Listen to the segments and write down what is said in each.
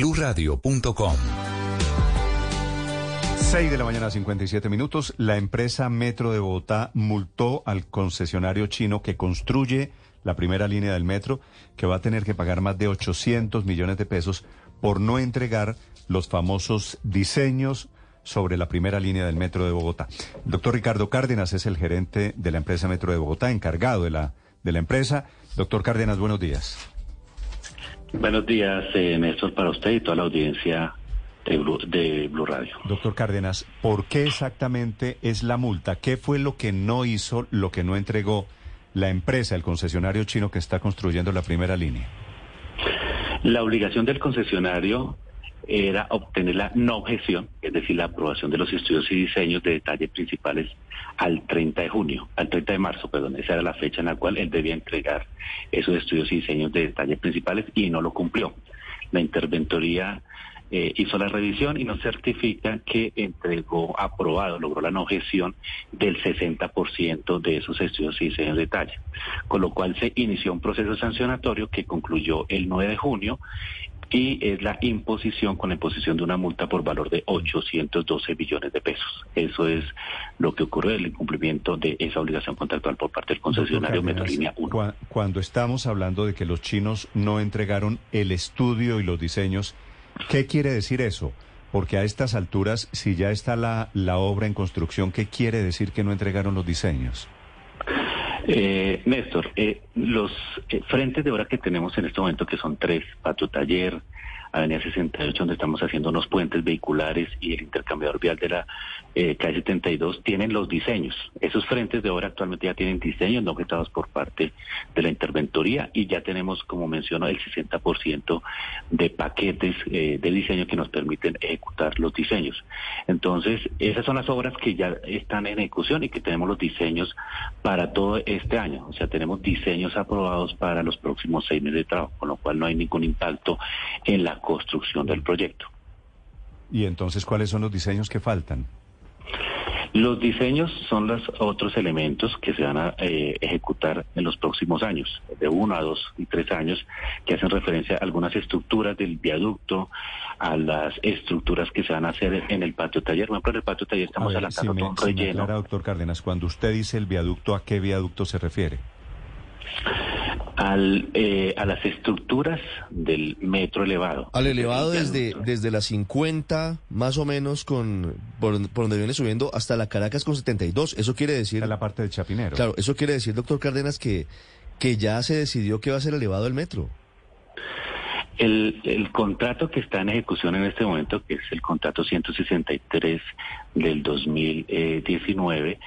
BlueRadio.com 6 de la mañana, 57 minutos. La empresa Metro de Bogotá multó al concesionario chino que construye la primera línea del metro, que va a tener que pagar más de 800 millones de pesos por no entregar los famosos diseños sobre la primera línea del metro de Bogotá. El doctor Ricardo Cárdenas es el gerente de la empresa Metro de Bogotá, encargado de la, de la empresa. Doctor Cárdenas, buenos días. Buenos días, eh, Néstor, para usted y toda la audiencia de Blue, de Blue Radio. Doctor Cárdenas, ¿por qué exactamente es la multa? ¿Qué fue lo que no hizo, lo que no entregó la empresa, el concesionario chino que está construyendo la primera línea? La obligación del concesionario era obtener la no objeción, es decir, la aprobación de los estudios y diseños de detalle principales al 30 de junio, al 30 de marzo, perdón, esa era la fecha en la cual él debía entregar esos estudios y diseños de detalle principales y no lo cumplió. La interventoría eh, hizo la revisión y nos certifica que entregó aprobado, logró la no objeción del 60% de esos estudios y diseños de detalle, con lo cual se inició un proceso sancionatorio que concluyó el 9 de junio y es la imposición con la imposición de una multa por valor de 812 billones de pesos. Eso es lo que ocurre el incumplimiento de esa obligación contractual por parte del concesionario Metrolínea 1. Cuando estamos hablando de que los chinos no entregaron el estudio y los diseños, ¿qué quiere decir eso? Porque a estas alturas, si ya está la, la obra en construcción, ¿qué quiere decir que no entregaron los diseños? Eh, Néstor, eh, los eh, frentes de obra que tenemos en este momento, que son tres, Patio Taller, Avenida 68, donde estamos haciendo unos puentes vehiculares y el intercambiador vial de la eh, calle 72, tienen los diseños. Esos frentes de obra actualmente ya tienen diseños no objetados por parte de la interventoría y ya tenemos, como menciono, el 60% de paquetes eh, de diseño que nos permiten ejecutar los diseños. Entonces, esas son las obras que ya están en ejecución y que tenemos los diseños para todo este año. O sea, tenemos diseños aprobados para los próximos seis meses de trabajo, con lo cual no hay ningún impacto en la construcción del proyecto. ¿Y entonces cuáles son los diseños que faltan? Los diseños son los otros elementos que se van a eh, ejecutar en los próximos años, de uno a dos y tres años, que hacen referencia a algunas estructuras del viaducto, a las estructuras que se van a hacer en el patio taller. Por ejemplo, en el patio taller estamos adelantando si me, un relleno. doctor Cárdenas, cuando usted dice el viaducto, ¿a qué viaducto se refiere? Al, eh, a las estructuras del metro elevado. Al elevado desde, desde la 50, más o menos, con por, por, donde viene subiendo, hasta la Caracas con 72. Eso quiere decir... A la parte de Chapinero. Claro, eso quiere decir, doctor Cárdenas, que, que ya se decidió que va a ser elevado el metro. El, el, contrato que está en ejecución en este momento, que es el contrato 163 del 2019,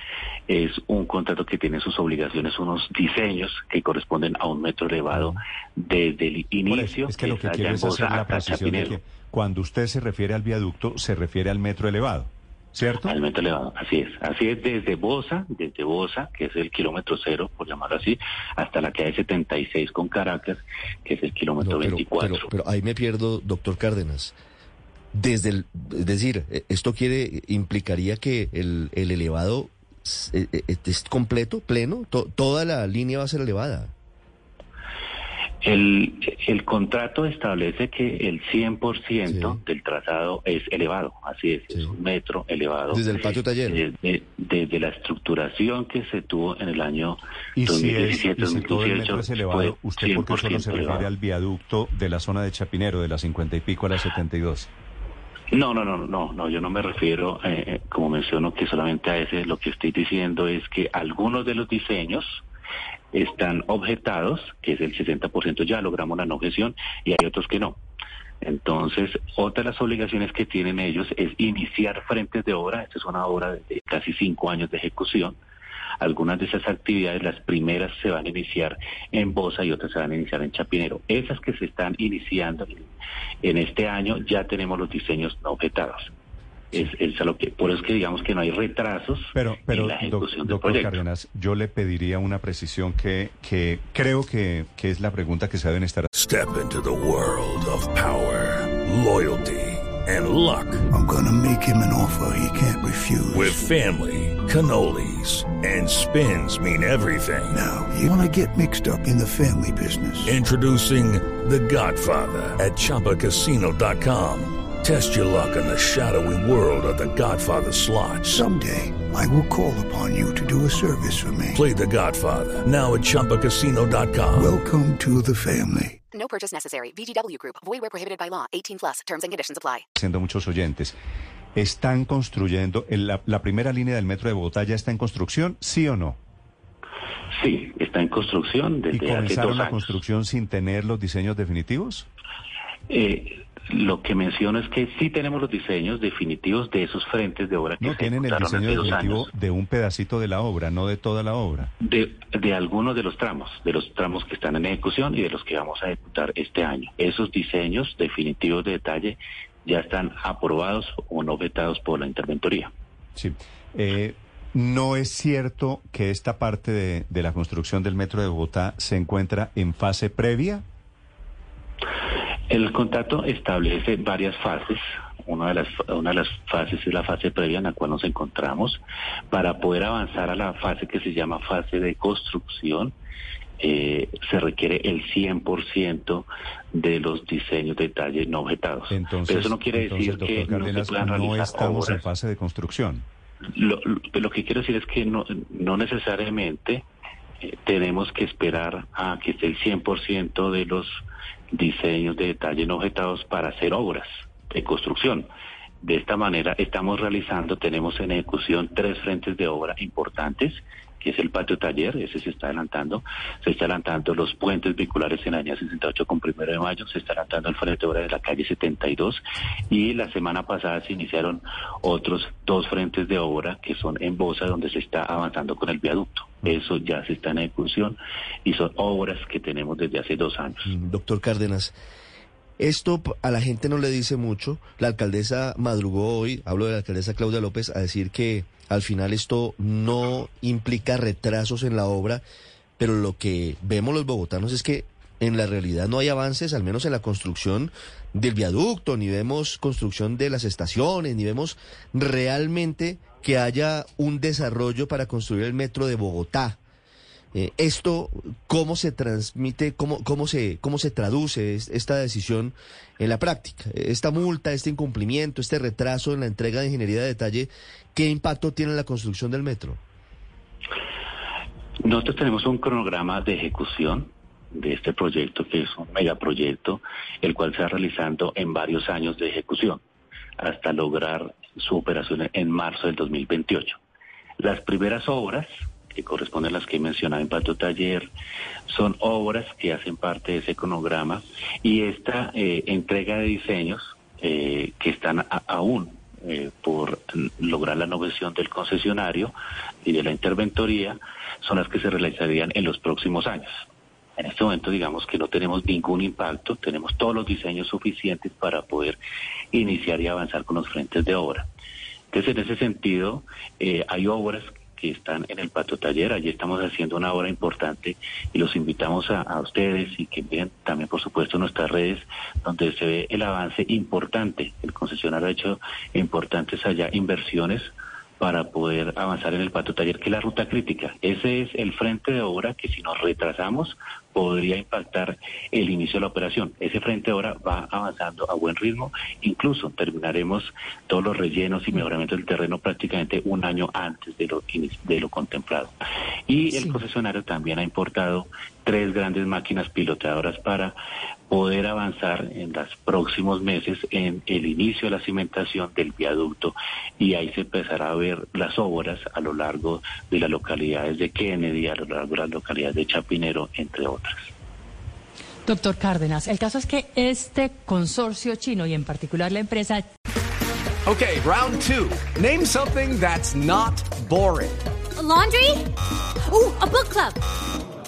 es un contrato que tiene sus obligaciones, unos diseños que corresponden a un metro elevado desde el inicio. es que lo que quiero es hacer la precisión de que cuando usted se refiere al viaducto, se refiere al metro elevado. ¿Cierto? Al metro elevado, así es. Así es desde Bosa, desde Bosa, que es el kilómetro cero, por llamarlo así, hasta la calle 76 con Caracas, que es el kilómetro no, pero, 24. Pero, pero, ahí me pierdo, doctor Cárdenas. Desde el, es decir, esto quiere, implicaría que el, el elevado es, es completo, pleno, to, toda la línea va a ser elevada. El, el contrato establece que el 100% sí. del trazado es elevado, así es, sí. es un metro elevado. Desde el patio taller. Desde, desde la estructuración que se tuvo en el año ¿Y 2017 si es, y si todo el metro es elevado, ¿usted por qué solo se refiere elevado. al viaducto de la zona de Chapinero, de las 50 y pico a las 72? No, no, no, no, no, yo no me refiero, eh, como menciono, que solamente a ese, lo que estoy diciendo es que algunos de los diseños están objetados, que es el 60% ya logramos la no objeción, y hay otros que no. Entonces, otra de las obligaciones que tienen ellos es iniciar frentes de obra, esta es una obra de casi cinco años de ejecución, algunas de esas actividades, las primeras se van a iniciar en Bosa y otras se van a iniciar en Chapinero. Esas que se están iniciando en este año ya tenemos los diseños objetados. Es, es a lo que, por eso es que digamos que no hay retrasos Pero, pero en la ejecución del doctor. Cárdenas, yo le pediría una precisión que, que creo que, que es la pregunta que se deben estar Step into the world of power, loyalty, and luck. I'm gonna make him an offer he can't refuse. With family, cannolis, and spins mean everything. now, you wanna get mixed up in the family business. Introducing The Godfather at ChumbaCasino.com. Test your luck in the shadowy world of The Godfather slot. Someday, I will call upon you to do a service for me. Play The Godfather now at ChumbaCasino.com. Welcome to the family. No purchase necessary. VGW Group. Void where prohibited by law. 18 plus. Terms and conditions apply. haciendo muchos oyentes. ¿Están construyendo, en la, la primera línea del metro de Bogotá ya está en construcción, sí o no? Sí, está en construcción ¿Y desde hace comenzaron dos la años. construcción sin tener los diseños definitivos? Eh, lo que menciono es que sí tenemos los diseños definitivos de esos frentes de obra que No, se tienen el diseño definitivo de un pedacito de la obra, no de toda la obra. De, de algunos de los tramos, de los tramos que están en ejecución y de los que vamos a ejecutar este año. Esos diseños definitivos de detalle ya están aprobados o no vetados por la interventoría. Sí. Eh, ¿No es cierto que esta parte de, de la construcción del metro de Bogotá se encuentra en fase previa? El contrato establece varias fases. Una de, las, una de las fases es la fase previa en la cual nos encontramos. Para poder avanzar a la fase que se llama fase de construcción, eh, se requiere el 100% de los diseños de detalle no objetados. Entonces, Pero eso no quiere entonces, decir que no se puedan no realizar estamos en fase de construcción. Lo que quiero decir es que no, no necesariamente eh, tenemos que esperar a que esté el 100% de los diseños de detalle no objetados para hacer obras de construcción. De esta manera estamos realizando, tenemos en ejecución tres frentes de obra importantes, que es el patio taller, ese se está adelantando, se está adelantando los puentes vehiculares en la línea 68 con primero de mayo, se está adelantando el frente de obra de la calle 72 y la semana pasada se iniciaron otros dos frentes de obra que son en Bosa donde se está avanzando con el viaducto. Eso ya se está en ejecución y son obras que tenemos desde hace dos años. Mm, Doctor Cárdenas, esto a la gente no le dice mucho. La alcaldesa madrugó hoy, hablo de la alcaldesa Claudia López, a decir que al final esto no implica retrasos en la obra, pero lo que vemos los bogotanos es que en la realidad no hay avances, al menos en la construcción del viaducto, ni vemos construcción de las estaciones, ni vemos realmente que haya un desarrollo para construir el metro de Bogotá. Eh, esto, ¿cómo se transmite, cómo, cómo, se, cómo se traduce es- esta decisión en la práctica? Esta multa, este incumplimiento, este retraso en la entrega de ingeniería de detalle, ¿qué impacto tiene en la construcción del metro? Nosotros tenemos un cronograma de ejecución de este proyecto, que es un megaproyecto, el cual se va realizando en varios años de ejecución, hasta lograr su operación en marzo del 2028. Las primeras obras, que corresponden a las que he mencionado en Patio Taller, son obras que hacen parte de ese cronograma y esta eh, entrega de diseños eh, que están aún eh, por lograr la novación del concesionario y de la interventoría son las que se realizarían en los próximos años. En este momento digamos que no tenemos ningún impacto, tenemos todos los diseños suficientes para poder iniciar y avanzar con los frentes de obra. Entonces, en ese sentido, hay obras que están en el patio taller, allí estamos haciendo una obra importante y los invitamos a, ustedes y que miren también, por supuesto, nuestras redes, donde se ve el avance importante. El concesionario ha hecho importantes allá inversiones para poder avanzar en el patio taller, que es la ruta crítica. Ese es el frente de obra que si nos retrasamos podría impactar el inicio de la operación. Ese frente de obra va avanzando a buen ritmo, incluso terminaremos todos los rellenos y mejoramientos del terreno prácticamente un año antes de lo, de lo contemplado. Y el concesionario también ha importado tres grandes máquinas piloteadoras para poder avanzar en los próximos meses en el inicio de la cimentación del viaducto y ahí se empezará a ver las obras a lo largo de las localidades de Kennedy, a lo largo de las localidades de Chapinero, entre otras. Doctor Cárdenas, el caso es que este consorcio chino y en particular la empresa Okay, round two. Name something that's not boring. laundry? Ooh, a book club.